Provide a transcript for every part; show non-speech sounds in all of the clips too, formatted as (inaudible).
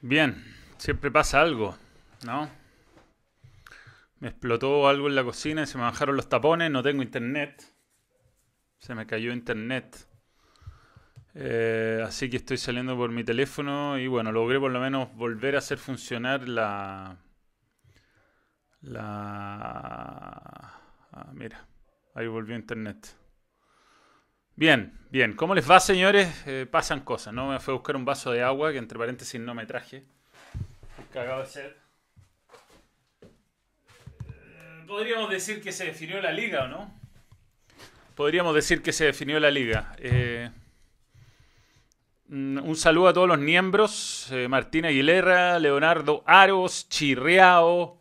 Bien, siempre pasa algo, ¿no? Me explotó algo en la cocina y se me bajaron los tapones, no tengo internet. Se me cayó internet. Eh, así que estoy saliendo por mi teléfono y bueno, logré por lo menos volver a hacer funcionar la... La... Ah, mira, ahí volvió internet. Bien, bien. ¿Cómo les va, señores? Eh, pasan cosas, ¿no? Me fui a buscar un vaso de agua que entre paréntesis no me traje. Cagado de sed. Eh, podríamos decir que se definió la liga, ¿o no? Podríamos decir que se definió la liga. Eh, un saludo a todos los miembros. Martín Aguilera, Leonardo Aros, Chirriao.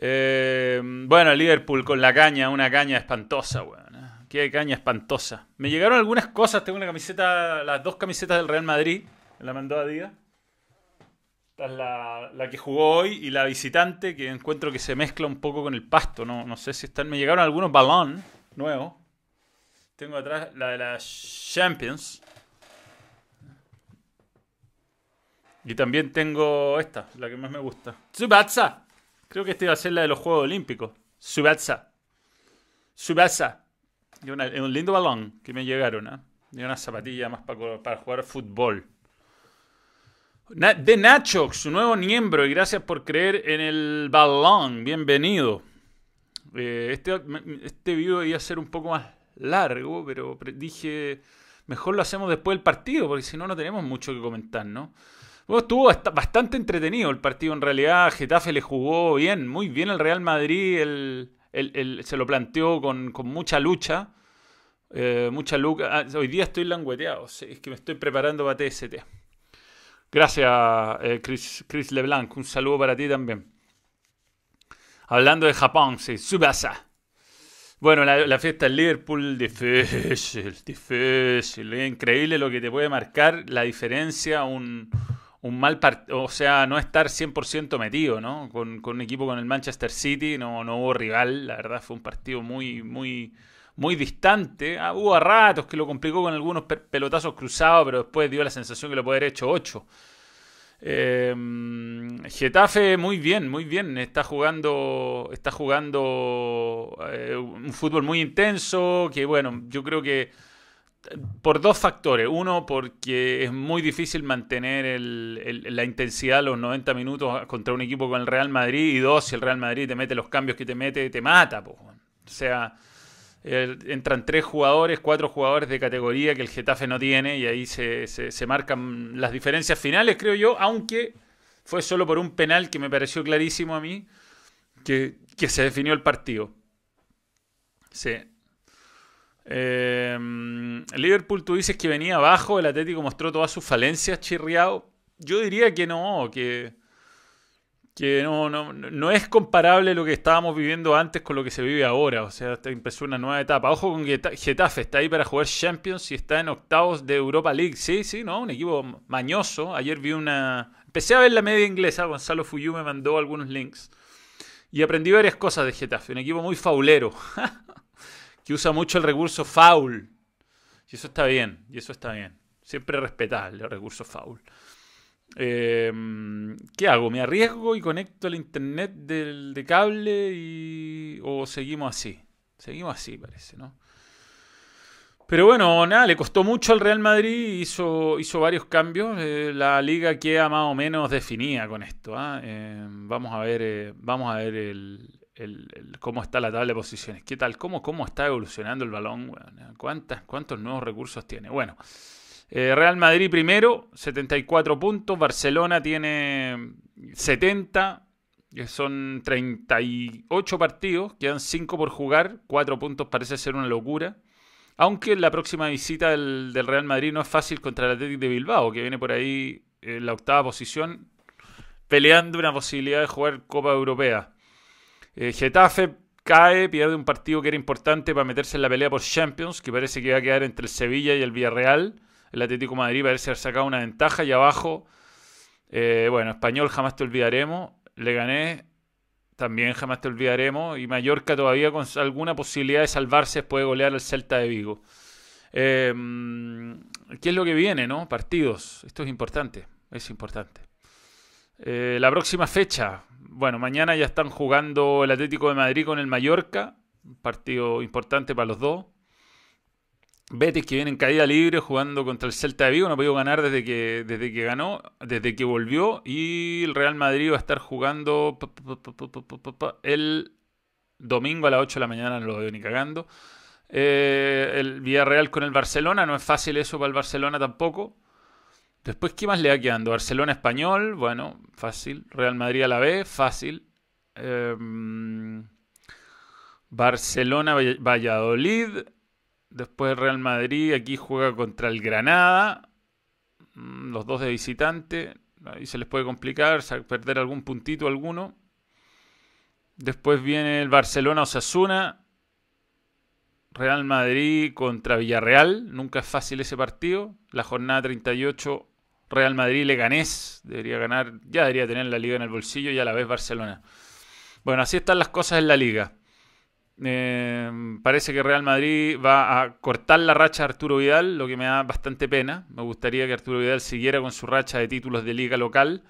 bueno, Liverpool con la caña, una caña espantosa, weón. Qué caña espantosa. Me llegaron algunas cosas. Tengo una camiseta, las dos camisetas del Real Madrid. Me la mandó a día. la, la, que jugó hoy y la visitante, que encuentro que se mezcla un poco con el pasto. No, no sé si están. Me llegaron algunos balón nuevos. Tengo atrás la de la Champions. Y también tengo esta, la que más me gusta. Subatsa. Creo que esta iba a ser la de los Juegos Olímpicos. Subatsa. Subatsa. Y un lindo balón que me llegaron, ¿eh? Y una zapatilla más para, jugar fútbol. de Nacho, su nuevo miembro, y gracias por creer en el balón. Bienvenido. Eh, este, este video iba a ser un poco más largo, pero dije, mejor lo hacemos después del partido, porque si no, no tenemos mucho que comentar, ¿no? estuvo bastante entretenido el partido en realidad. Getafe le jugó bien, muy bien el Real Madrid. El, se lo planteó con, mucha lucha. Eh, mucha lucha. Ah, hoy día estoy langueteado. es que me estoy preparando para TST. Gracias, eh, Chris, Chris, LeBlanc. Un saludo para ti también. Hablando de Japón, sí, Subasa. Bueno, la, fiesta en Liverpool, difícil, difícil. Increíble lo que te puede marcar la diferencia un, un mal partido, o sea, no estar 100% metido, ¿no? Con, un equipo con el Manchester City, no, no hubo rival, la verdad fue un partido muy, muy, muy distante. Ah, hubo a ratos que lo complicó con algunos pelotazos cruzados, pero después dio la sensación que lo puede haber hecho 8. Em, Getafe muy bien, muy bien. Está jugando, está jugando eh, un fútbol muy intenso. Que bueno, yo creo que por dos factores. Uno, porque es muy difícil mantener la intensidad los 90 minutos contra un equipo con el Real Madrid. Y dos, si el Real Madrid te mete los cambios que te mete, te mata. O sea, entran tres jugadores, cuatro jugadores de categoría que el Getafe no tiene. Y ahí se, marcan las diferencias finales, creo yo. Aunque fue solo por un penal que me pareció clarísimo a mí que, que se definió el partido. Sí, eh, Liverpool, tú dices que venía abajo, el Atlético mostró todas sus falencias, chirriado. Yo diría que no, que, que no, no, no es comparable lo que estábamos viviendo antes con lo que se vive ahora. O sea, empezó una nueva etapa. Ojo con que Getafe está ahí para jugar Champions y está en octavos de Europa League. Sí, sí, ¿no? Un equipo mañoso. Ayer vi una... Empecé a ver la media inglesa. Gonzalo Fuyu me mandó algunos links. Y aprendí varias cosas de Getafe. Un equipo muy faulero. (laughs) que usa mucho el recurso foul. Y eso está bien, y eso está bien. Siempre respetable el recurso foul. Em, ¿Qué hago? ¿Me arriesgo y conecto el internet de cable y, o seguimos así? Seguimos así, parece, ¿no? Pero bueno, nada, le costó mucho al Real Madrid, hizo, hizo varios cambios. Eh, la liga queda más o menos definida con esto. ¿ah? Em, vamos a ver, eh, vamos a ver el, cómo está la tabla de posiciones. ¿Qué tal? ¿Cómo, cómo está evolucionando el balón? ¿Cuántas, ¿Cuántos nuevos recursos tiene? Bueno, eh, Real Madrid primero, 74 puntos. Barcelona tiene 70, que son 38 partidos. Quedan 5 por jugar. 4 puntos parece ser una locura. Aunque la próxima visita del, del Real Madrid no es fácil contra el Atlético de Bilbao, que viene por ahí en la octava posición, peleando una posibilidad de jugar Copa Europea. Eh, Getafe cae, pierde un partido que era importante para meterse en la pelea por Champions, que parece que va a quedar entre el Sevilla y el Villarreal. El Atlético Madrid parece haber sacado una ventaja y abajo, eh, bueno, Español jamás te olvidaremos, le gané, también jamás te olvidaremos, y Mallorca todavía con alguna posibilidad de salvarse puede golear al Celta de Vigo. Em, ¿Qué es lo que viene, no? Partidos, esto es importante, es importante. Eh, la próxima fecha, bueno, mañana ya están jugando el Atlético de Madrid con el Mallorca, un partido importante para los dos. Betis que viene en caída libre jugando contra el Celta de Vigo, no ha podido ganar desde que, desde que ganó, desde que volvió. Y el Real Madrid va a estar jugando el domingo a las 8 de la mañana, no lo veo ni cagando. Eh, el Villarreal con el Barcelona, no es fácil eso para el Barcelona tampoco. Después, ¿qué más le va quedando? Barcelona Español, bueno, fácil. Real Madrid a la B, fácil. Em, Barcelona Valladolid. Después Real Madrid, aquí juega contra el Granada. Mm, los dos de visitante. Ahí se les puede complicar, perder algún puntito alguno. Después viene el Barcelona Osasuna. Real Madrid contra Villarreal. Nunca es fácil ese partido. La jornada 38, Real Madrid Leganés. Debería ganar, ya debería tener la liga en el bolsillo y a la vez Barcelona. Bueno, así están las cosas en la liga. Eh, parece que Real Madrid va a cortar la racha de Arturo Vidal, lo que me da bastante pena. Me gustaría que Arturo Vidal siguiera con su racha de títulos de liga local.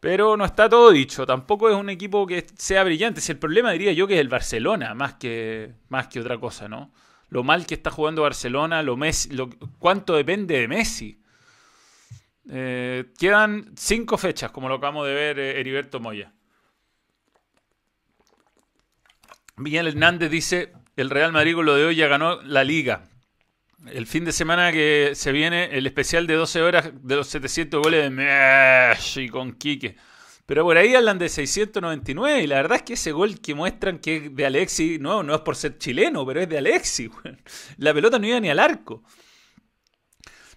Pero no está todo dicho. Tampoco es un equipo que sea brillante. Si el problema diría yo que es el Barcelona, más que, más que otra cosa, ¿no? Lo mal que está jugando Barcelona, lo, Messi, lo cuánto depende de Messi. Eh, quedan cinco fechas, como lo acabamos de ver eh, Heriberto Moya. Miguel Hernández dice, el Real Madrid con lo de hoy ya ganó la liga. El fin de semana que se viene, el especial de 12 horas de los 700 goles de Messi con Quique. Pero por ahí hablan de 699 y la verdad es que ese gol que muestran que es de Alexi, no, no es por ser chileno, pero es de Alexi. (laughs) La pelota no iba ni al arco.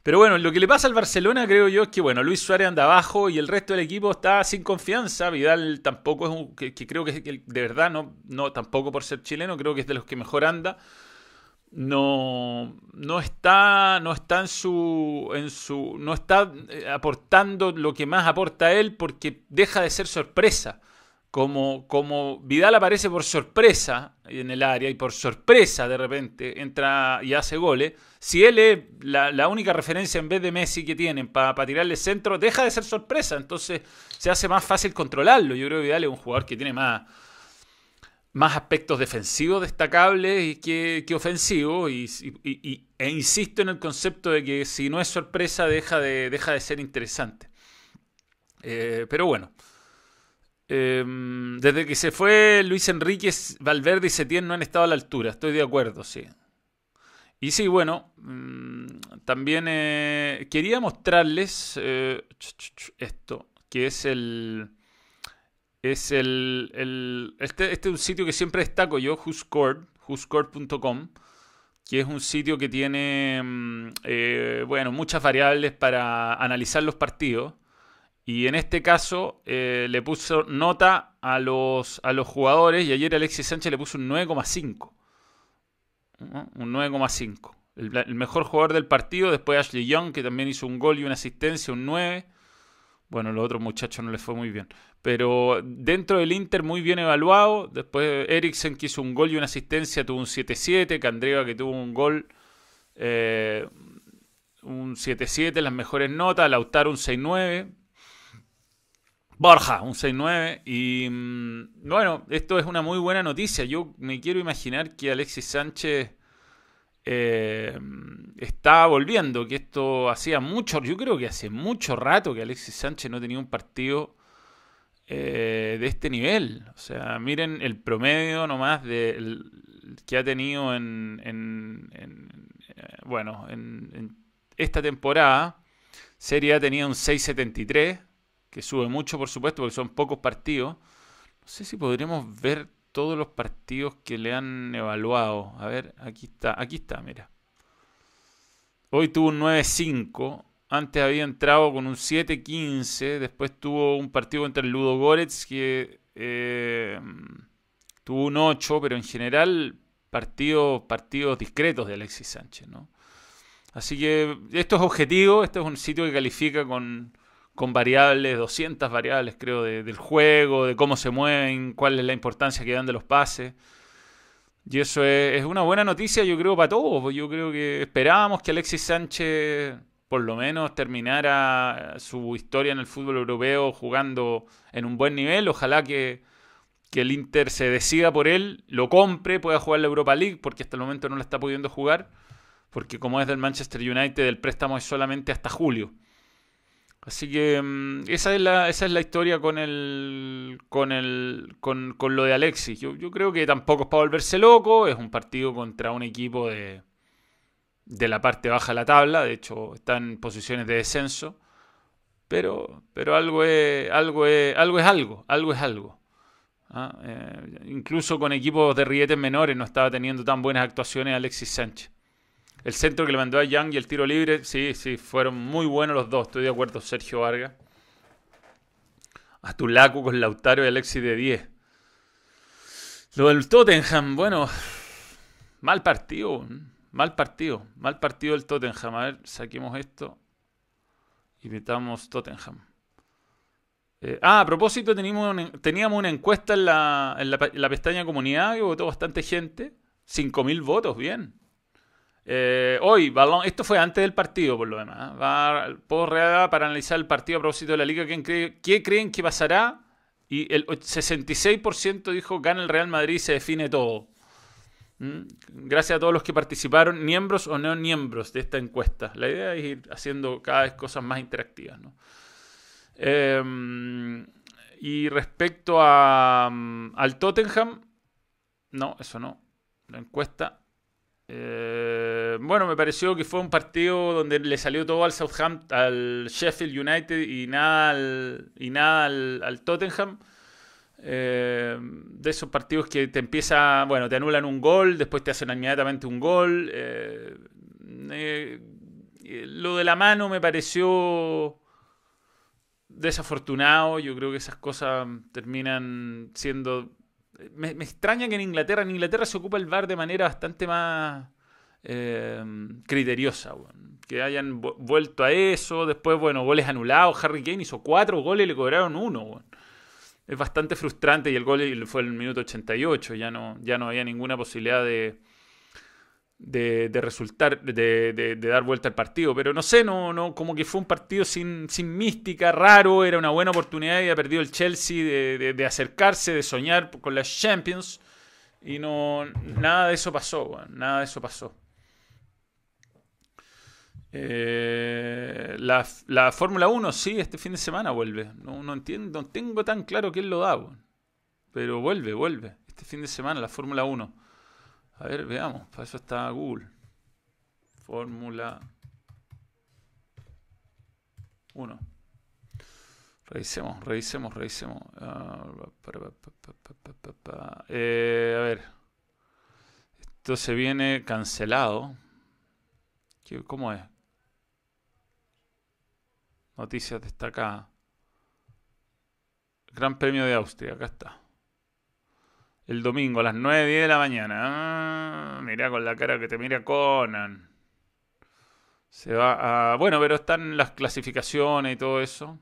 Pero bueno, lo que le pasa al Barcelona creo yo es que bueno, Luis Suárez anda abajo y el resto del equipo está sin confianza. Vidal tampoco es un, que, creo que de verdad no, no tampoco por ser chileno, creo que es de los que mejor anda. No, no está, no está en su, en su, no está eh, aportando lo que más aporta él porque deja de ser sorpresa como, como Vidal aparece por sorpresa en el área y por sorpresa de repente entra y hace goles, si él es la, única referencia en vez de Messi que tienen para tirarle centro, deja de ser sorpresa, entonces se hace más fácil controlarlo. Yo creo que Vidal es un jugador que tiene más, más aspectos defensivos destacables que, que ofensivos y, e insisto en el concepto de que si no es sorpresa deja de, deja de ser interesante. Eh, pero bueno. Em, desde que se fue Luis Enríquez, Valverde y Setién no han estado a la altura, estoy de acuerdo, sí. Y sí, bueno, mm, también eh, quería mostrarles eh, esto, que es el... Es el, este, este, es un sitio que siempre destaco yo, WhoScored, whoscored.com, que es un sitio que tiene, mm, eh, bueno, muchas variables para analizar los partidos. Y en este caso eh, le puso nota a los, a los jugadores y ayer Alexis Sánchez le puso un 9,5. Un 9,5. El, mejor jugador del partido, después Ashley Young, que también hizo un gol y una asistencia, un 9. Bueno, los otros muchachos no les fue muy bien. Pero dentro del Inter muy bien evaluado. Después Eriksen, que hizo un gol y una asistencia, tuvo un 7-7. Candreva, que tuvo un gol, eh, un 7-7, las mejores notas. Lautaro, un 6-9. Borja, un 6-9. Y mm, bueno, esto es una muy buena noticia. Yo me quiero imaginar que Alexis Sánchez eh, está volviendo, que esto hacía mucho, yo creo que hace mucho rato que Alexis Sánchez no tenía un partido eh, de este nivel. O sea, miren el promedio nomás de, que ha tenido en, en, eh, bueno, en, esta temporada. Serie A tenía un 6.73 que sube mucho, por supuesto, porque son pocos partidos. No sé si podremos ver todos los partidos que le han evaluado. A ver, aquí está, aquí está, mira. Hoy tuvo un 9-5. Antes había entrado con un 7-15. Después tuvo un partido contra el Ludo Goretz que eh, tuvo un 8, pero en general partidos, partidos discretos de Alexis Sánchez, ¿no? Así que esto es objetivo, esto es un sitio que califica con, con variables, 200 variables creo, del juego, de cómo se mueven, cuál es la importancia que dan de los pases. Y eso es, una buena noticia, yo creo, para todos. Yo creo que esperábamos que Alexis Sánchez por lo menos terminara su historia en el fútbol europeo jugando en un buen nivel. Ojalá que, que el Inter se decida por él, lo compre, pueda jugar la Europa League, porque hasta el momento no la está pudiendo jugar, porque como es del Manchester United, el préstamo es solamente hasta julio. Así que mm, esa, es la, esa es la historia con el con el con, con lo de Alexis. Yo, yo, creo que tampoco es para volverse loco, es un partido contra un equipo de, de la parte baja de la tabla, de hecho está en posiciones de descenso, pero, pero algo, es, algo, es, algo es algo. ¿ah? Eh, incluso con equipos de rietes menores no estaba teniendo tan buenas actuaciones Alexis Sánchez. El centro que le mandó a Young y el tiro libre, sí, sí, fueron muy buenos los dos, estoy de acuerdo, Sergio Vargas. Tulaco con Lautaro y Alexis de 10. Lo del Tottenham, bueno, mal partido. Mal partido. Mal partido del Tottenham. A ver, saquemos esto. Y metamos Tottenham. Eh, ah, a propósito, teníamos una, teníamos una encuesta en la, en la, pestaña comunidad que votó bastante gente. 5.000 votos, bien. Eh, hoy, balón, esto fue antes del partido, por lo demás. ¿eh? Va, para analizar el partido a propósito de la liga. ¿Quién cree, ¿Qué creen que pasará? Y el 66% dijo gana el Real Madrid y se define todo. Mm, gracias a todos los que participaron, miembros o no miembros de esta encuesta. La idea es ir haciendo cada vez cosas más interactivas. Em, y respecto mm, al Tottenham, no, eso no. La encuesta. Eh, bueno, me pareció que fue un partido donde le salió todo al Southampton, al Sheffield United y nada y nada al Tottenham. Eh, de esos partidos que te empieza, bueno, te anulan un gol, después te hacen inmediatamente un gol. Eh, lo de la mano me pareció desafortunado. Yo creo que esas cosas terminan siendo. Me, extraña que en Inglaterra, en Inglaterra se ocupa el VAR de manera bastante más criteriosa. Que hayan vuelto a eso. Después, bueno, goles anulados. Harry Kane hizo cuatro goles y le cobraron uno es bastante frustrante y el gol fue el minuto 88, ya no, ya no había ninguna posibilidad de, de, resultar, de, dar vuelta al partido. Pero no sé, no, no, como que fue un partido sin, sin mística, raro, era una buena oportunidad y ha perdido el Chelsea de, acercarse, de soñar con las Champions. Y no, nada de eso pasó, nada de eso pasó. Eh, la, la Fórmula 1, sí, este fin de semana vuelve. No, entiendo, no tengo tan claro quién lo da, pero vuelve, vuelve. Este fin de semana la Fórmula 1. A ver, veamos, para eso está Google. Fórmula 1. Revisemos, revisemos, revisemos. A ver. Esto se viene cancelado. ¿Cómo es? Noticias destacadas. Gran Premio de Austria, acá está. El domingo a las 9 de la mañana. Ah, mira con la cara que te mira Conan. Se va a. Bueno, pero están las clasificaciones y todo eso.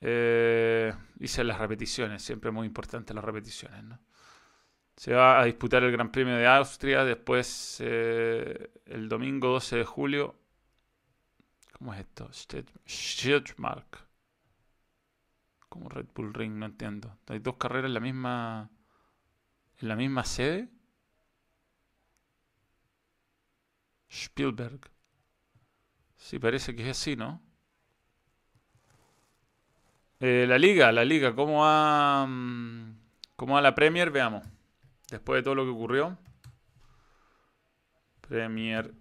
Eh, hice las repeticiones, siempre muy importantes las repeticiones, ¿no? Se va a disputar el Gran Premio de Austria, después eh, el domingo 12 de julio ¿Cómo es esto? Mark. Como Red Bull Ring, no entiendo. Hay dos carreras en la misma. En la misma sede. Spielberg. Sí, parece que es así, ¿no? Eh, la liga, la liga, ¿cómo va, mm, ¿cómo va la Premier? Veamos. Después de todo lo que ocurrió. Premier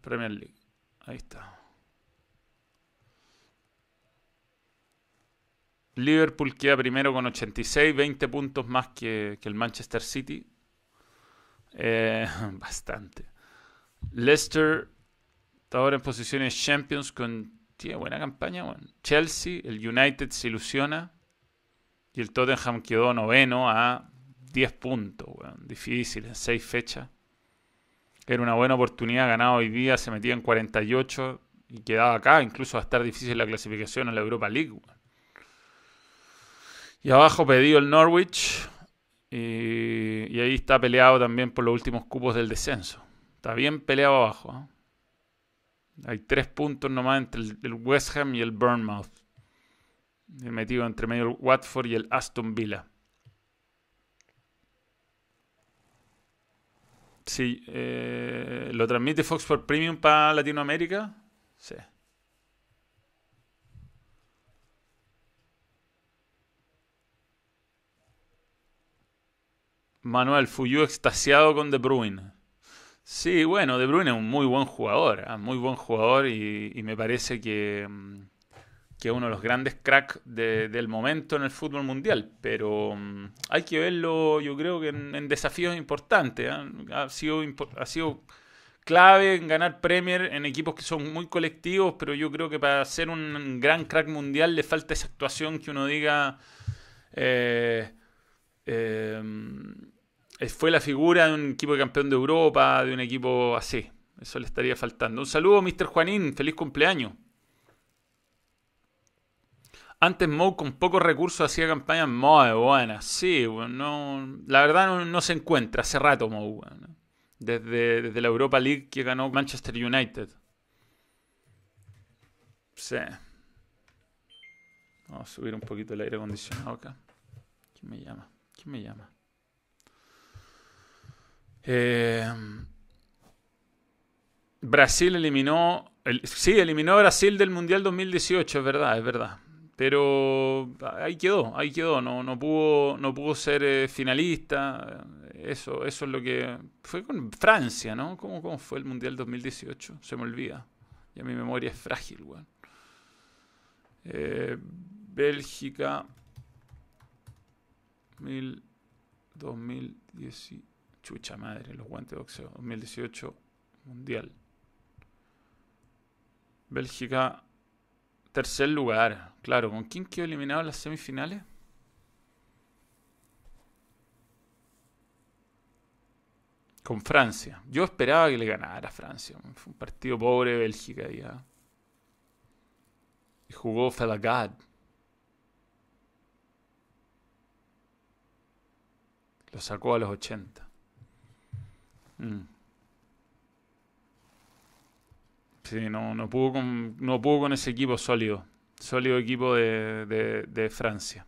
Premier League. Ahí está. Liverpool queda primero con 86, 20 puntos más que, el Manchester City. Eh, (laughs) bastante. Leicester está ahora en posiciones Champions con. Tiene buena campaña. Chelsea, el United se ilusiona. Y el Tottenham quedó noveno a 10 puntos. Difícil en 6 fechas. Era una buena oportunidad, ganado hoy día, se metía en 48 y quedaba acá, incluso va a estar difícil la clasificación a la Europa League. Y abajo pedido el Norwich y, ahí está peleado también por los últimos cupos del descenso. Está bien peleado abajo. ¿eh? Hay tres puntos nomás entre el, West Ham y el Bournemouth. Metido entre medio el Watford y el Aston Villa. Sí, eh, ¿lo transmite Fox por Premium para Latinoamérica? Sí. Manuel Fuyu extasiado con De Bruyne. Sí, bueno, De Bruyne es un muy buen jugador, ¿ah? muy buen jugador y, me parece que, mm, que, uno de los grandes cracks del momento en el fútbol mundial. Pero mm, hay que verlo, yo creo que en, desafíos importantes. ¿ah? Ha, sido, ha sido clave en ganar Premier en equipos que son muy colectivos, pero yo creo que para ser un gran crack mundial le falta esa actuación que uno diga... Eh, eh, fue la figura de un equipo de campeón de Europa, de un equipo así. Eso le estaría faltando. Un saludo, Mr. Juanín. Feliz cumpleaños. Antes Mou con pocos recursos hacía campañas muy buenas. Sí, no, la verdad no, se encuentra. Hace rato Mou. Desde, desde la Europa League que ganó Manchester United. Sí. Vamos a subir un poquito el aire acondicionado acá. ¿Quién me llama? ¿Quién me llama? Eh, Brasil eliminó. sí, eliminó a Brasil del Mundial 2018, es verdad, es verdad. Pero ahí quedó, ahí quedó. No, no, pudo, no pudo ser eh, finalista. Eso, eso es lo que. Fue con Francia, ¿no? ¿Cómo, ¿Cómo, fue el Mundial 2018? Se me olvida. Ya mi memoria es frágil, weón. Eh, Bélgica. Mil, 2018. Chucha madre, los guantes de boxeo. 2018 Mundial. Bélgica, tercer lugar. Claro, ¿con quién quedó eliminado en las semifinales? Con Francia. Yo esperaba que le ganara Francia. Fue un partido pobre Bélgica ya. Y jugó Felagad. Lo sacó a los 80. Mm. Sí, no, no, pudo con, no pudo con ese equipo sólido. Sólido equipo de, de, Francia.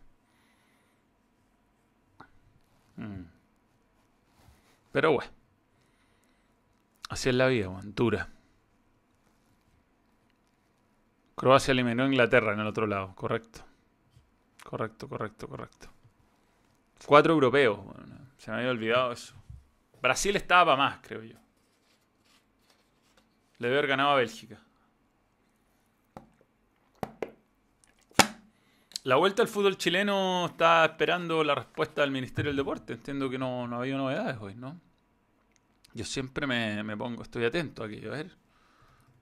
Mm. Pero bueno. Así es la vida, dura. Croacia eliminó a Inglaterra en el otro lado, correcto. Correcto, correcto, correcto. Cuatro europeos, se me había olvidado eso. Brasil estaba para más, creo yo. Le debe haber ganado a Bélgica. La vuelta al fútbol chileno está esperando la respuesta del Ministerio del Deporte. Entiendo que no, no había novedades hoy, ¿no? Yo siempre me, me, pongo, estoy atento aquí. A ver,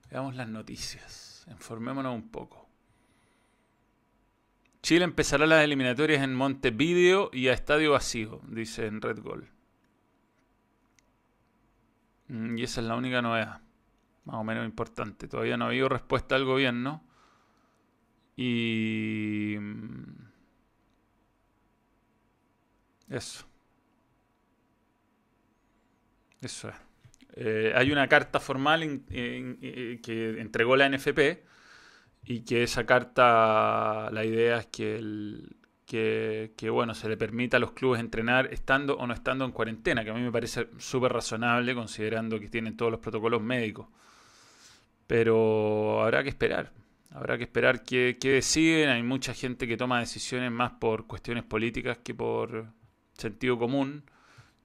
veamos las noticias. Informémonos un poco. Chile empezará las eliminatorias en Montevideo y a estadio vacío, dice en Red Gold. Mm, y esa es la única novedad, más o menos importante. Todavía no ha habido respuesta del gobierno. Y... Mm, eso. Eso es. Eh, hay una carta formal que entregó la NFP y que esa carta, la idea es que el, que, bueno, se le permita a los clubes entrenar estando o no estando en cuarentena, que a mí me parece súper razonable considerando que tienen todos los protocolos médicos. Pero habrá que esperar, habrá que esperar qué, deciden. Hay mucha gente que toma decisiones más por cuestiones políticas que por sentido común.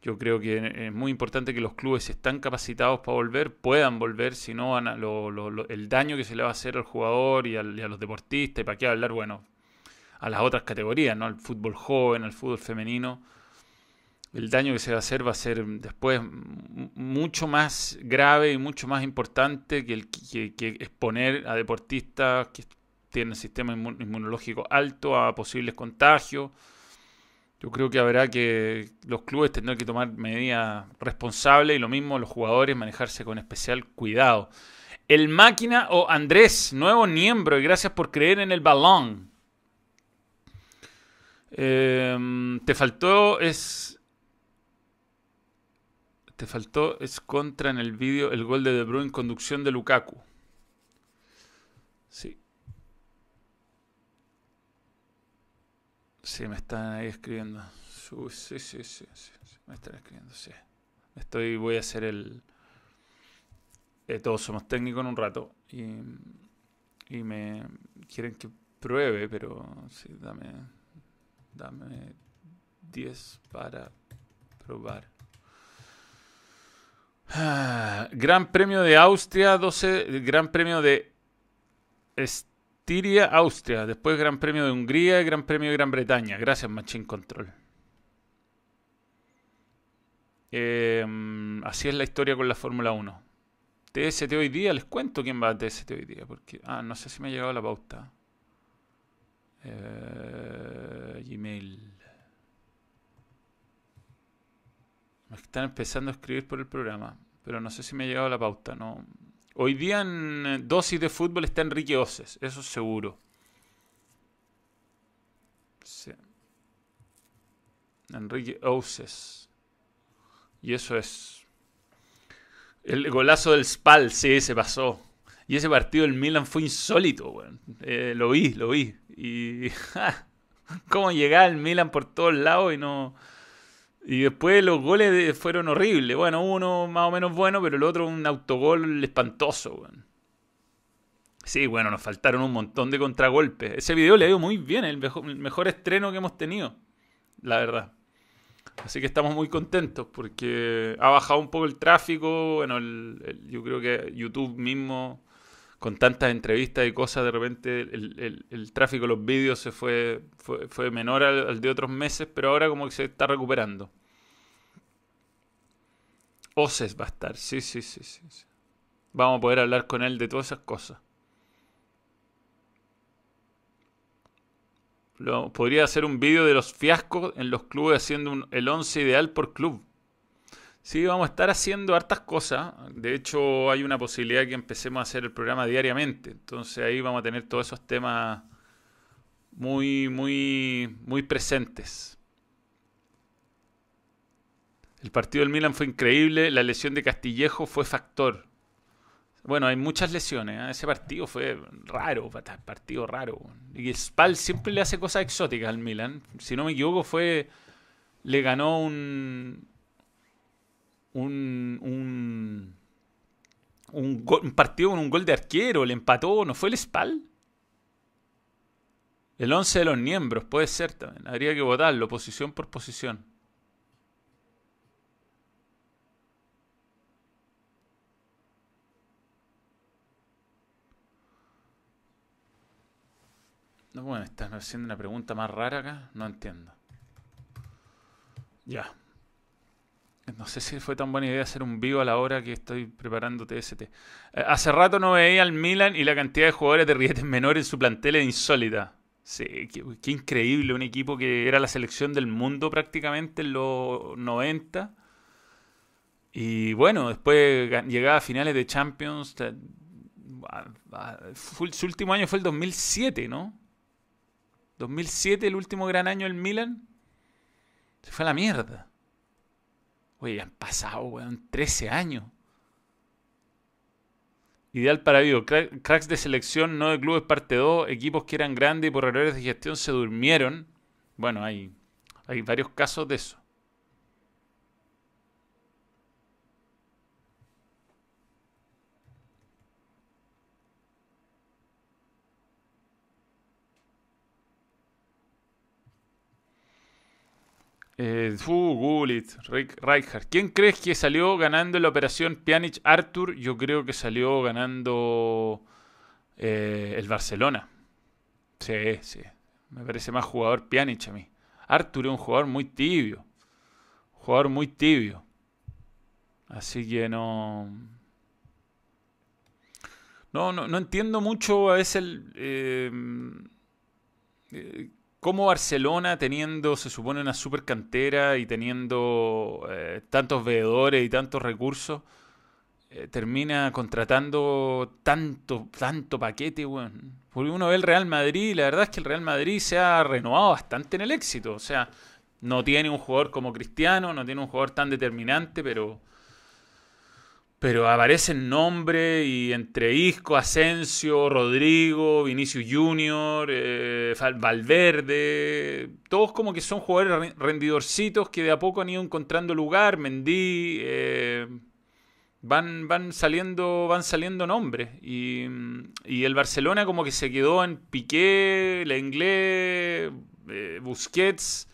Yo creo que es muy importante que los clubes, si están capacitados para volver, puedan volver, si no, van a el daño que se le va a hacer al jugador y, y a los deportistas, y para qué hablar, bueno, a las otras categorías, ¿no? Al fútbol joven, al fútbol femenino. El daño que se va a hacer va a ser después mucho más grave y mucho más importante que, el, que, exponer a deportistas que tienen sistema inmunológico alto a posibles contagios. Yo creo que habrá que los clubes tendrán que tomar medidas responsables y lo mismo los jugadores manejarse con especial cuidado. El máquina o Andrés, nuevo miembro y gracias por creer en el balón. Em, te faltó es. Te faltó es contra en el vídeo el gol de De Bruyne conducción de Lukaku. Sí. Sí, me están ahí escribiendo. Sí, sí, sí, sí, Me están escribiendo, sí. Estoy, voy a hacer el... Eh, todos somos técnicos en un rato. Y, y me quieren que pruebe, pero sí, dame, dame 10 para probar. Ah, Gran Premio de Austria, 12, Gran Premio de Estiria, Austria, después Gran Premio de Hungría y Gran Premio de Gran Bretaña. Gracias, Machine Control. Em, así es la historia con la Fórmula 1. TST hoy día, les cuento quién va a TST hoy día, porque, ah, no sé si me ha llegado la pauta. Eh, Gmail. Me están empezando a escribir por el programa, pero no sé si me ha llegado la pauta. No. Hoy día en eh, dosis de fútbol está Enrique Oces, eso es seguro. Enrique Oces. Y eso es. El golazo del Spal, sí, se pasó. Y ese partido del Milan fue insólito, weón. Eh, lo vi, lo vi. Y. (laughs) ¿Cómo llegaba el Milan por todos lados y no. Y después los goles fueron horribles. Bueno, uno más o menos bueno, pero el otro un autogol espantoso, weón. Sí, bueno, nos faltaron un montón de contragolpes. Ese video le ha ido muy bien, el mejor, el mejor estreno que hemos tenido, la verdad. Así que estamos muy contentos porque ha bajado un poco el tráfico. Bueno, yo creo que YouTube mismo con tantas entrevistas y cosas, de repente el, tráfico de los vídeos se fue, fue, menor al, de otros meses, pero ahora como que se está recuperando. Oses va a estar, sí, sí, sí, sí. Vamos a poder hablar con él de todas esas cosas. podría hacer un vídeo de los fiascos en los clubes haciendo el 11 ideal por club. Sí, vamos a estar haciendo hartas cosas. De hecho, hay una posibilidad que empecemos a hacer el programa diariamente. Entonces ahí vamos a tener todos esos temas muy, muy, muy presentes. El partido del Milan fue increíble. La lesión de Castillejo fue factor. Bueno, hay muchas lesiones. ¿eh? Ese partido fue raro, partido raro. Y Spal siempre le hace cosas exóticas al Milan. Si no me equivoco, fue le ganó un un, un, partido con un gol de arquero, le empató, ¿no fue el Spal? El 11 de los miembros, puede ser también. Habría que votarlo, posición por posición. No, bueno, están haciendo una pregunta más rara acá. No entiendo. Ya. No sé si fue tan buena idea hacer un vivo a la hora que estoy preparando TST. Eh, hace rato no veía al Milan y la cantidad de jugadores de rietes menores en su plantel es insólita. Sí, qué, increíble. Un equipo que era la selección del mundo prácticamente en los 90. Y bueno, después llegaba a finales de Champions. Su último año fue el 2007, ¿no? 2007, el último gran año del Milan. Se fue a la mierda. Oye, han pasado, weón, 13 años. Ideal para vivo. Cracks de selección, no de clubes parte 2. Equipos que eran grandes y por errores de gestión se durmieron. Bueno, hay, hay varios casos de eso. Eh, uh, Gullit, Rijkaard. ¿Quién crees que salió ganando la operación Pjanic Arthur? Yo creo que salió ganando eh, el Barcelona. Sí, sí. Me parece más jugador Pjanic a mí. Arthur es un jugador muy tibio. Jugador muy tibio. Así que no. No, no, no entiendo mucho a veces el. Eh, eh cómo Barcelona, teniendo, se supone, una super cantera y teniendo eh, tantos veedores y tantos recursos, eh, termina contratando tanto, tanto paquete, weón. Porque uno ve el Real Madrid la verdad es que el Real Madrid se ha renovado bastante en el éxito. O sea, no tiene un jugador como Cristiano, no tiene un jugador tan determinante, pero Pero aparecen nombres y entre Isco, Asensio, Rodrigo, Vinicius Junior, eh, Valverde, todos como que son jugadores rendidorcitos que de a poco han ido encontrando lugar, Mendy, eh, van, van, saliendo, van saliendo nombres. Y, y, el Barcelona como que se quedó en Piqué, Lenglet, eh, Busquets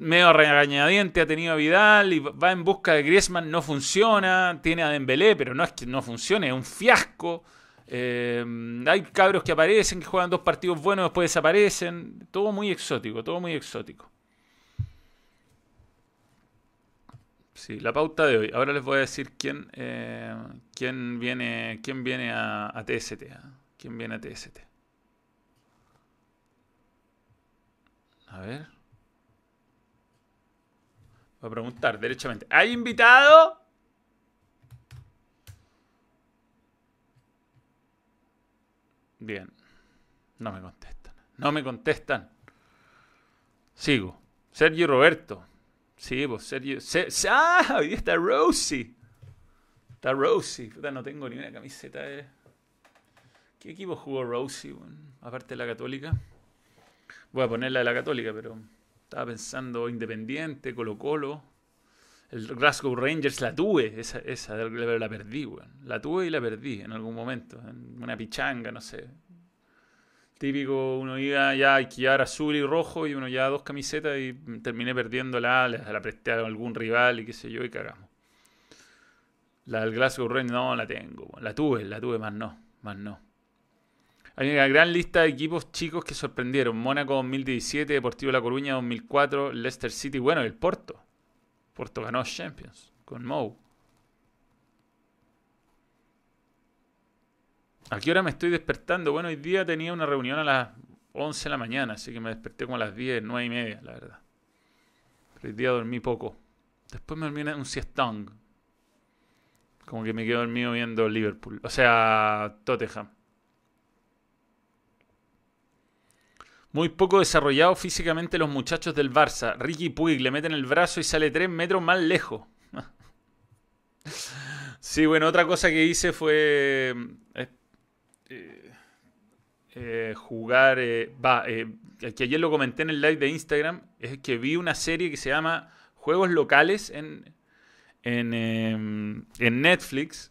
medio regañadiente ha tenido Vidal y va en busca de Griezmann, no funciona, tiene a Dembélé, pero no es que no funcione, es un fiasco. Eh, hay cabros que aparecen, que juegan dos partidos buenos, después desaparecen. Todo muy exótico, todo muy exótico. Sí, la pauta de hoy. Ahora les voy a decir quién, eh, quién viene, quién viene a, a TST. ¿ah? ¿Quién viene a TST? A ver. Voy a preguntar derechamente. ¿Hay invitado? Bien. No me contestan. No me contestan. Sigo. Sergio Roberto. Sí, pues Sergio. ¡Ah! Ahí está Rosie. Está Rosie. no tengo ni una camiseta de. ¿Qué equipo jugó Rosie? aparte de la Católica. Voy a ponerla de la Católica, pero. Estaba pensando Independiente, Colo Colo. El Glasgow Rangers la tuve, esa, esa la perdí, weón. La tuve y la perdí en algún momento. En una pichanga, no sé. Típico, uno iba ya a alquilar azul y rojo y uno ya dos camisetas y terminé perdiéndola, la, la presté a algún rival y qué sé yo y cagamos. La del Glasgow Rangers no la tengo, la tuve, la tuve, más no, más no. Hay una gran lista de equipos chicos que sorprendieron. Mónaco 2017, Deportivo La Coruña 2004, Leicester City, bueno, el Porto. Porto ganó Champions con Mou. ¿A qué hora me estoy despertando? Bueno, hoy día tenía una reunión a las 11 de la mañana, así que me desperté como a las 10, 9 y media, la verdad. Pero hoy día dormí poco. Después me dormí un siestón. Como que me quedo dormido viendo Liverpool. O sea, Tottenham. Muy poco desarrollados físicamente los muchachos del Barça. Ricky Puig le meten el brazo y sale tres metros más lejos. (laughs) sí, bueno, otra cosa que hice fue eh, eh, eh, jugar. Va, que ayer lo comenté en el live de Instagram. Es que vi una serie que se llama Juegos Locales en, en, em, en Netflix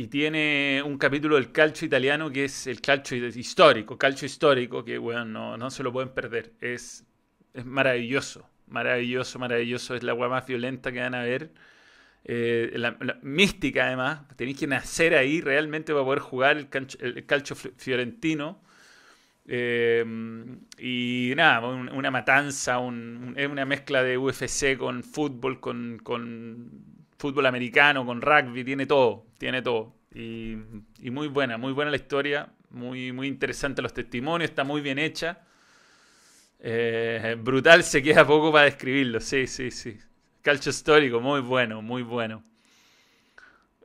y tiene un capítulo del calcio italiano que es el calcio histórico, calcio histórico, que bueno, no, se lo pueden perder. Es, es maravilloso, maravilloso, maravilloso. Es la agua más violenta que van a ver. Eh, la, mística además, tenéis que nacer ahí realmente para poder jugar el, calcio, fiorentino. Eh, y nada, una matanza, es una mezcla de UFC con fútbol, con, con fútbol americano, con rugby, tiene todo, tiene todo. Y, muy buena, muy buena la historia, muy, muy interesante los testimonios, está muy bien hecha. Eh, brutal se queda poco para describirlo, sí, sí, sí. Calcio histórico, muy bueno, muy bueno.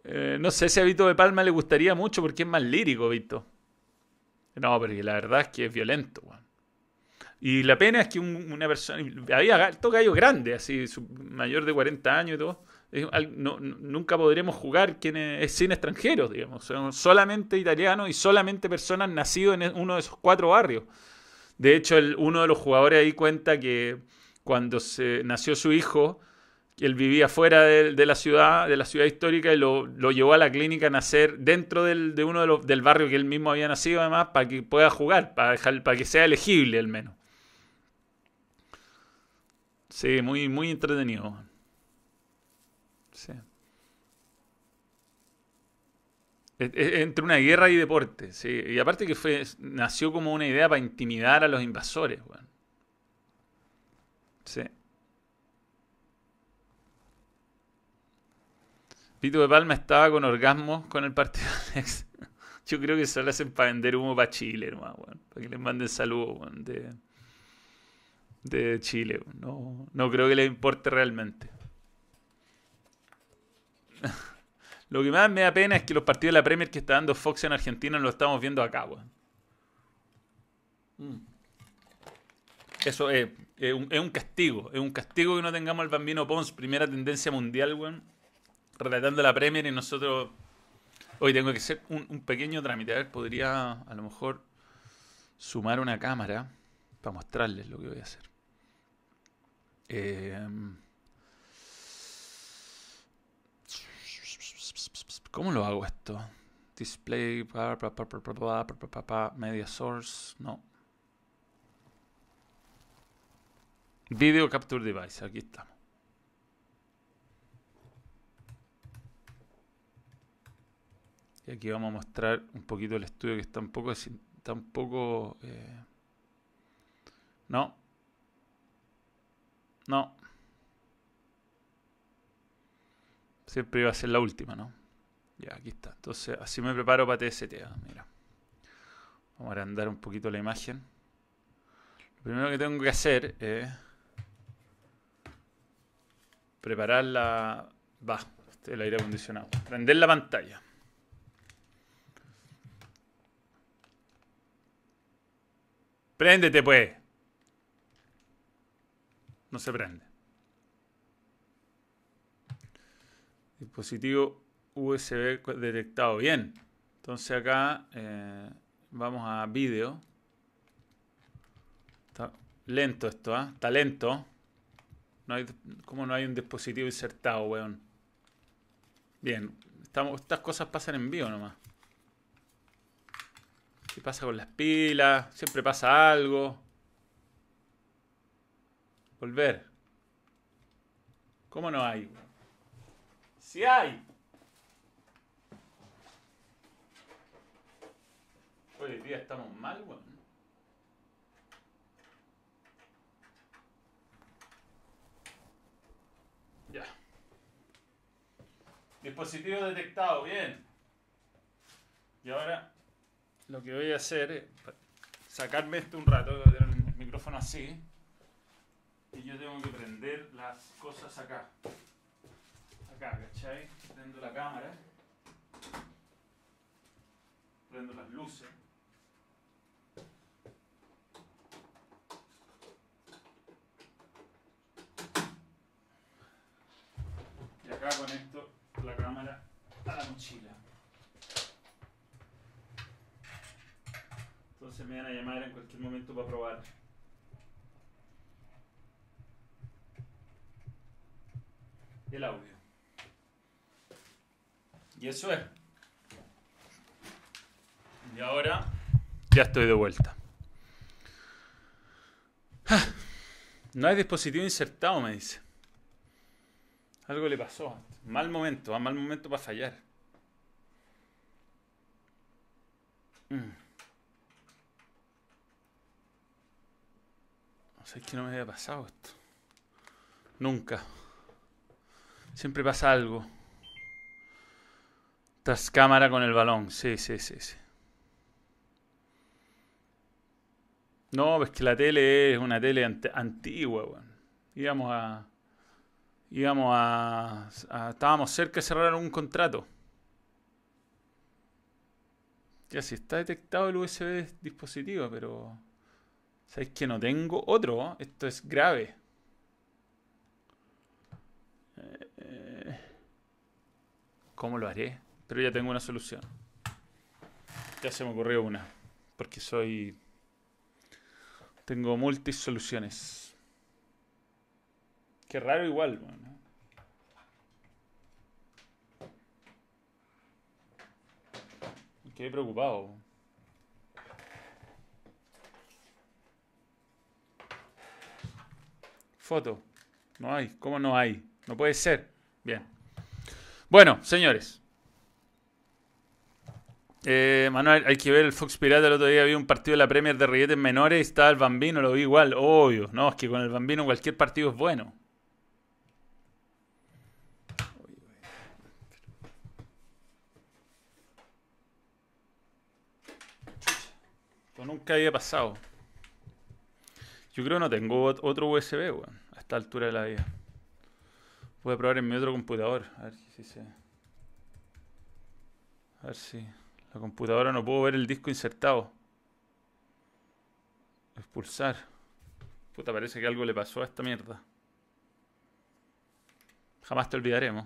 Eh, no sé si a Vito de Palma le gustaría mucho porque es más lírico, Vito. No, pero la verdad es que es violento, Y la pena es que una persona. Había todo gallo grande, así, mayor de 40 años y todo nunca podremos jugar quienes es sin extranjeros, digamos. Son solamente italianos y solamente personas nacidas en uno de esos cuatro barrios. De hecho, uno de los jugadores ahí cuenta que cuando se nació su hijo, él vivía fuera de, la ciudad, de la ciudad histórica, y lo, llevó a la clínica a nacer dentro del, de uno de los, del barrio que él mismo había nacido, además, para que pueda jugar, para, para que sea elegible al menos. Sí, muy, muy entretenido. Sí. Entre una guerra y deporte, sí. Y aparte que fue, nació como una idea para intimidar a los invasores, bueno. Sí. Pito de Palma estaba con orgasmos con el partido Alex. (laughs) Yo creo que se lo hacen para vender humo para Chile, hermano, bueno, para que les manden saludos de, de Chile. No, no creo que les importe realmente. (laughs) Lo que más me da pena es que los partidos de la Premier que está dando Fox en Argentina no lo estamos viendo acá, weón. Mm. Eso es, un, castigo. Es un castigo que no tengamos al Bambino Pons, primera tendencia mundial, weón. relatando la Premier y nosotros... Hoy tengo que hacer un, un pequeño trámite. A ver, podría a lo mejor sumar una cámara para mostrarles lo que voy a hacer. Eh, ¿Cómo lo hago esto? Display, media source, no. Video Capture Device, aquí estamos. Y aquí vamos a mostrar un poquito el estudio que está un poco, está eh, no, no. Siempre iba a ser la última, ¿no? Ya, aquí está. Entonces, así me preparo para TST. Mira. Vamos a agrandar un poquito la imagen. Lo primero que tengo que hacer es preparar la... Va, este el aire acondicionado. Prender la pantalla. Préndete, pues. No se prende. Dispositivo USB detectado. Bien. Entonces acá eh, vamos a vídeo. Está lento esto, ¿ah? Está lento. No hay, ¿Cómo no hay un dispositivo insertado, weón? Bien. Estamos, estas cosas pasan en vivo nomás. ¿Qué pasa con las pilas? Siempre pasa algo. Volver. ¿Cómo no hay? Si hay. Hoy día estamos mal, weón. Ya. Dispositivo detectado, bien. Y ahora lo que voy a hacer es sacarme esto un rato, voy tener el micrófono así. Y yo tengo que prender las cosas acá. Acá, ¿cachai? Prendo la cámara. Prendo las luces. Acá conecto la cámara a la mochila. Entonces me van a llamar en cualquier momento para probar. El audio. Y eso es. Y ahora ya estoy de vuelta. Ah, no hay dispositivo insertado, me dice. Algo le pasó. Mal momento, a mal momento para fallar. Mm. No sé, es que no me había pasado esto. Nunca. Siempre pasa algo. Tras cámara con el balón. Sí, sí, sí, sí. No, es que la tele es una tele antigua, weón. Íbamos a íbamos a, Estábamos cerca de cerrar un contrato. Ya sí está detectado el USB dispositivo, pero... ¿Sabéis que no tengo otro? Esto es grave. Eh, ¿Cómo lo haré? Pero ya tengo una solución. Ya se me ocurrió una. Porque soy... Tengo multis soluciones. Qué raro igual, bueno. Quedé preocupado. Foto. No hay. ¿Cómo no hay? No puede ser. Bien. Bueno, señores. Eh, Manuel, hay que ver el Fox Pirata. El otro día vi un partido de la Premier de Rilletes menores y estaba el Bambino, lo vi igual. Obvio. No, es que con el Bambino cualquier partido es bueno. Nunca había pasado. Yo creo que no tengo otro USB, a esta altura de la vida. Voy a probar en mi otro computador. A ver si se. A ver si. La computadora no puedo ver el disco insertado. Expulsar. Puta, parece que algo le pasó a esta mierda. Jamás te olvidaremos.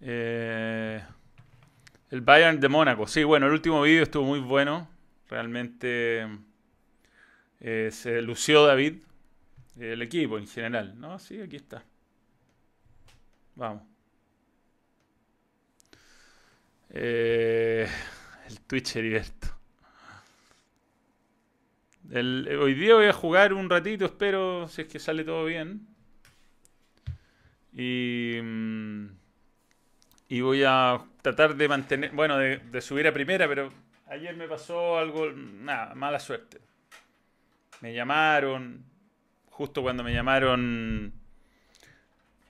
Eh, el Bayern de Mónaco. Sí, bueno, el último vídeo estuvo muy bueno. Realmente eh, se lució David. El equipo en general. ¿No? Sí, aquí está. Vamos. Eh, el Twitch Heriberto. hoy día voy a jugar un ratito, espero, si es que sale todo bien. Y, mm, y voy a tratar de mantener, bueno, de, subir a primera, pero ayer me pasó algo, nada, mala suerte. Me llamaron, justo cuando me llamaron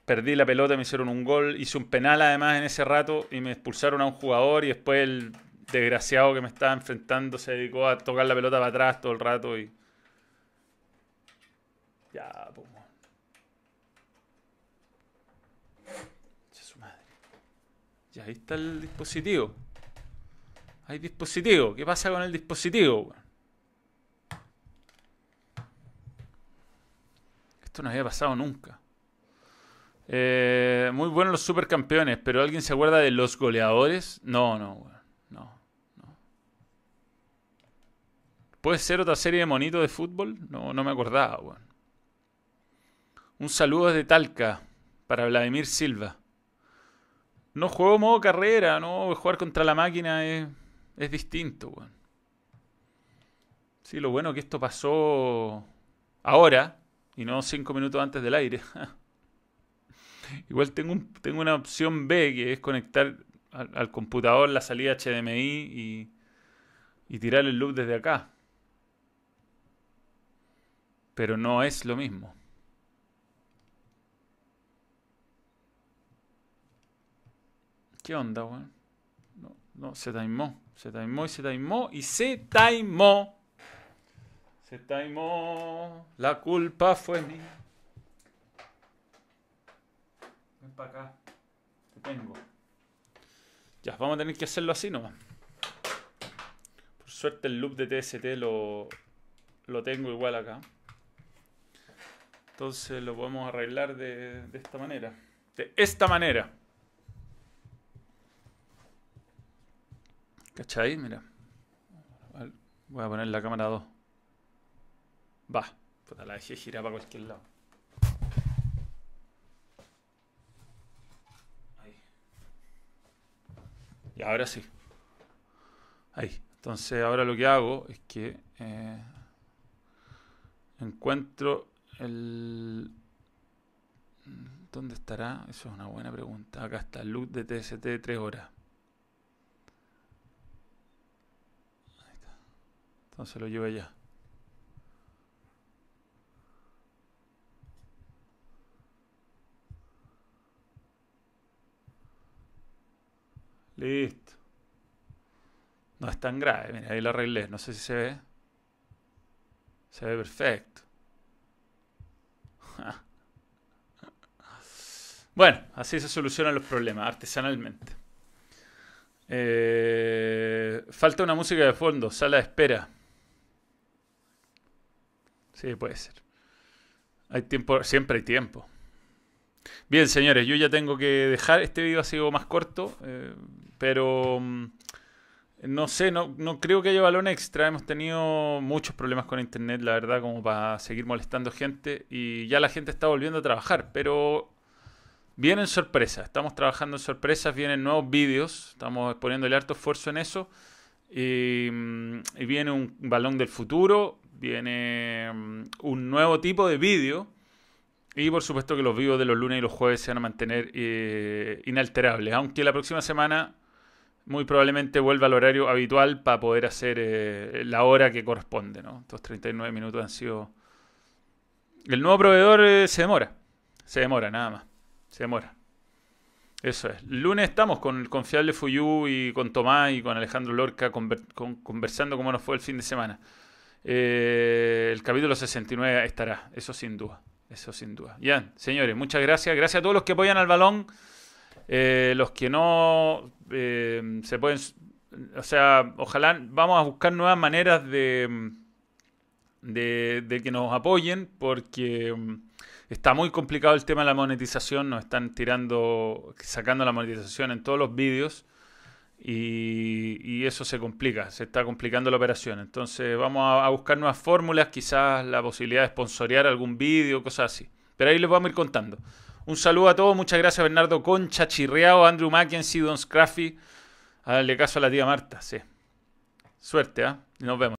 perdí la pelota, me hicieron un gol, hice un penal además en ese rato y me expulsaron a un jugador y después el desgraciado que me estaba enfrentando se dedicó a tocar la pelota para atrás todo el rato y... Ya, pues... su madre. Ya, ahí está el dispositivo. Hay dispositivo. ¿Qué pasa con el dispositivo? Esto no había pasado nunca. Eh, muy buenos los supercampeones, pero ¿alguien se acuerda de los goleadores? No, no, no, no. ¿Puede ser otra serie de monitos de fútbol? No, no me acordaba, weón. Un saludo desde Talca para Vladimir Silva. No juego modo carrera, no, jugar contra la máquina es, es distinto, weón. Sí, lo bueno que esto pasó ahora y no cinco minutos antes del aire. (laughs) Igual tengo, tengo una opción B que es conectar al, computador la salida HDMI y, y tirar el loop desde acá. Pero no es lo mismo. ¿Qué onda, weón? No, no, se taimó. Se taimó y se taimó y se taimó. Se taimó. La culpa fue mía. para acá. Te tengo. Ya, vamos a tener que hacerlo así nomás. Por suerte el loop de TST lo, lo tengo igual acá. Entonces lo podemos arreglar de, de esta manera. De esta manera. ¿Cachai? Mira. Voy a poner la cámara 2. Va. Puta, la dejé girar para cualquier lado. Y ahora sí. Ahí. Entonces ahora lo que hago es que eh, encuentro el... ¿Dónde estará? Eso es una buena pregunta. Acá está, luz de TST de 3 horas. Ahí está. Entonces lo llevo allá. Listo. No es tan grave. Mira, ahí lo arreglé. No sé si se ve. Se ve perfecto. (laughs) Bueno, así se solucionan los problemas artesanalmente. Eh, falta una música de fondo, sala de espera. Sí, puede ser. Hay tiempo, siempre hay tiempo. Bien, señores, yo ya tengo que dejar. Este video ha sido más corto, eh, pero mm, no sé, no, no creo que haya balón extra. Hemos tenido muchos problemas con internet, la verdad, como para seguir molestando gente. Y ya la gente está volviendo a trabajar, pero vienen sorpresas. Estamos trabajando en sorpresas, vienen nuevos vídeos. Estamos poniéndole harto esfuerzo en eso. Y, mm, y viene un balón del futuro, viene mm, un nuevo tipo de vídeo y por supuesto que los vivos de los lunes y los jueves se van a mantener eh, inalterables, aunque la próxima semana muy probablemente vuelva al horario habitual para poder hacer eh, la hora que corresponde. ¿no? Estos 39 minutos han sido... El nuevo proveedor eh, se demora, se demora nada más, se demora. Eso es. Lunes estamos con el confiable Fuyu y con Tomás y con Alejandro Lorca conversando cómo nos fue el fin de semana. El capítulo 69 estará, eso sin duda. Eso sin duda. Ya, señores, muchas gracias. Gracias a todos los que apoyan al balón. Eh, los que no eh, se pueden. O sea, ojalá vamos a buscar nuevas maneras de, de, que nos apoyen porque mm, Está muy complicado el tema de la monetización, nos están tirando, sacando la monetización en todos los vídeos y, eso se complica, se está complicando la operación. Entonces vamos a, buscar nuevas fórmulas, quizás la posibilidad de sponsorear algún vídeo, cosas así. Pero ahí les vamos a ir contando. Un saludo a todos, muchas gracias Bernardo Concha, Chirriao, Andrew Mackenzie, Don Scraffy. A darle caso a la tía Marta, sí. Suerte, ¿ah? Nos vemos.